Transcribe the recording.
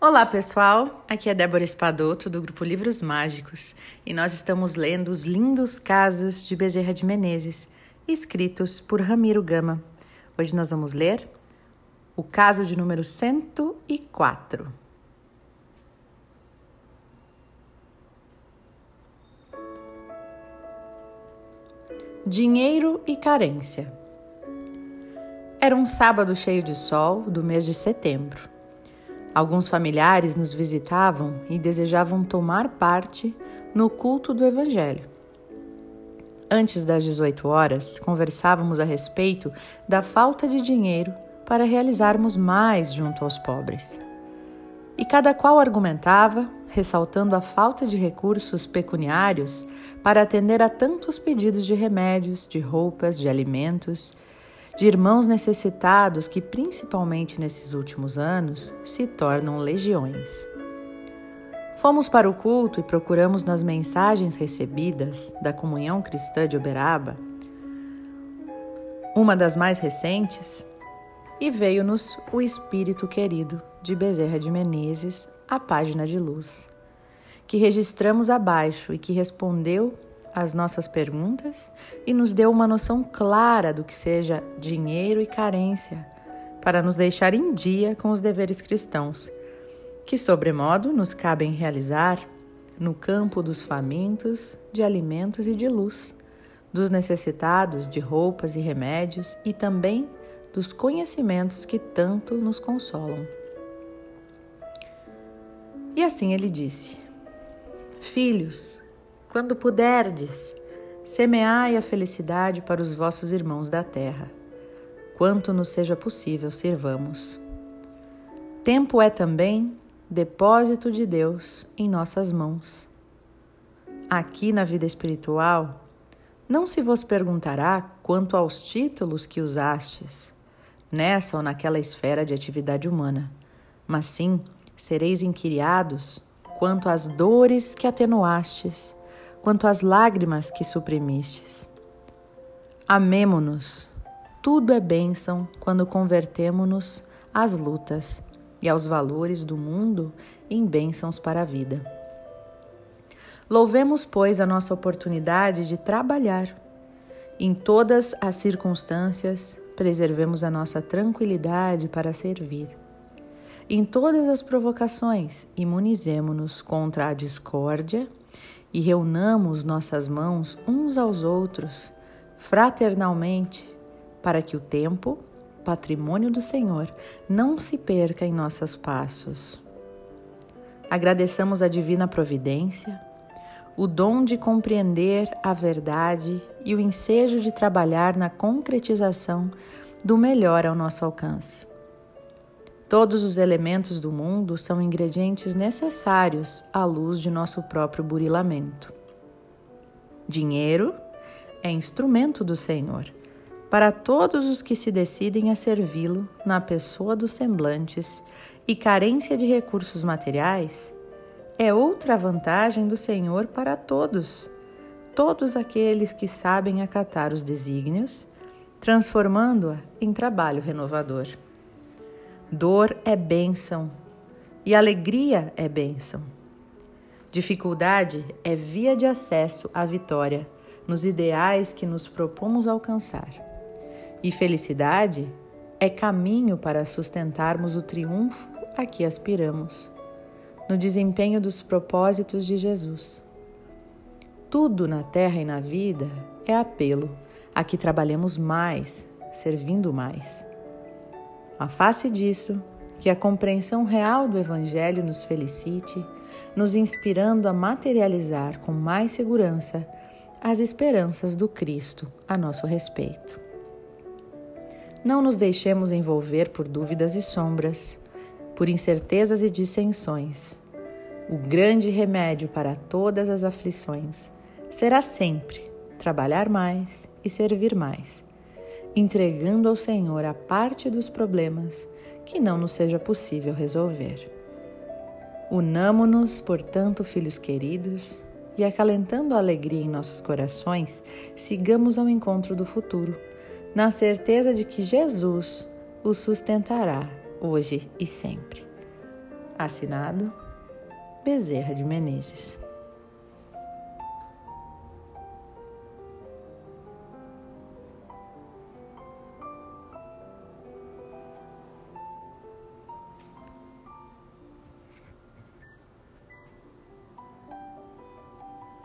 Olá, pessoal! Aqui é Débora Espadoto, do grupo Livros Mágicos, e nós estamos lendo os lindos casos de Bezerra de Menezes, escritos por Ramiro Gama. Hoje nós vamos ler o caso de número 104. Dinheiro e carência. Era um sábado cheio de sol do mês de setembro. Alguns familiares nos visitavam e desejavam tomar parte no culto do Evangelho. Antes das 18 horas, conversávamos a respeito da falta de dinheiro para realizarmos mais junto aos pobres. E cada qual argumentava, ressaltando a falta de recursos pecuniários para atender a tantos pedidos de remédios, de roupas, de alimentos de irmãos necessitados que, principalmente nesses últimos anos, se tornam legiões. Fomos para o culto e procuramos nas mensagens recebidas da Comunhão Cristã de Uberaba, uma das mais recentes, e veio-nos o Espírito Querido de Bezerra de Menezes, a página de luz, que registramos abaixo e que respondeu as nossas perguntas e nos deu uma noção clara do que seja dinheiro e carência, para nos deixar em dia com os deveres cristãos, que sobremodo nos cabem realizar no campo dos famintos de alimentos e de luz, dos necessitados de roupas e remédios e também dos conhecimentos que tanto nos consolam. E assim ele disse: Filhos, quando puderdes, semeai a felicidade para os vossos irmãos da terra. Quanto nos seja possível, servamos. Tempo é também depósito de Deus em nossas mãos. Aqui na vida espiritual, não se vos perguntará quanto aos títulos que usastes, nessa ou naquela esfera de atividade humana, mas sim sereis inquiriados quanto às dores que atenuastes quanto às lágrimas que suprimistes. Amemo-nos. Tudo é bênção quando convertemo-nos às lutas e aos valores do mundo em bênçãos para a vida. Louvemos, pois, a nossa oportunidade de trabalhar. Em todas as circunstâncias, preservemos a nossa tranquilidade para servir. Em todas as provocações, imunizemo-nos contra a discórdia e reunamos nossas mãos uns aos outros, fraternalmente, para que o tempo, patrimônio do Senhor, não se perca em nossos passos. Agradeçamos a divina providência, o dom de compreender a verdade e o ensejo de trabalhar na concretização do melhor ao nosso alcance. Todos os elementos do mundo são ingredientes necessários à luz de nosso próprio burilamento. Dinheiro é instrumento do Senhor para todos os que se decidem a servi-lo na pessoa dos semblantes e carência de recursos materiais é outra vantagem do Senhor para todos, todos aqueles que sabem acatar os desígnios, transformando-a em trabalho renovador. Dor é bênção e alegria é bênção. Dificuldade é via de acesso à vitória nos ideais que nos propomos alcançar. E felicidade é caminho para sustentarmos o triunfo a que aspiramos, no desempenho dos propósitos de Jesus. Tudo na terra e na vida é apelo a que trabalhemos mais, servindo mais. A face disso, que a compreensão real do Evangelho nos felicite, nos inspirando a materializar com mais segurança as esperanças do Cristo a nosso respeito. Não nos deixemos envolver por dúvidas e sombras, por incertezas e dissensões. O grande remédio para todas as aflições será sempre trabalhar mais e servir mais entregando ao Senhor a parte dos problemas que não nos seja possível resolver. Unamo-nos, portanto, filhos queridos, e acalentando a alegria em nossos corações, sigamos ao encontro do futuro, na certeza de que Jesus o sustentará hoje e sempre. Assinado Bezerra de Menezes.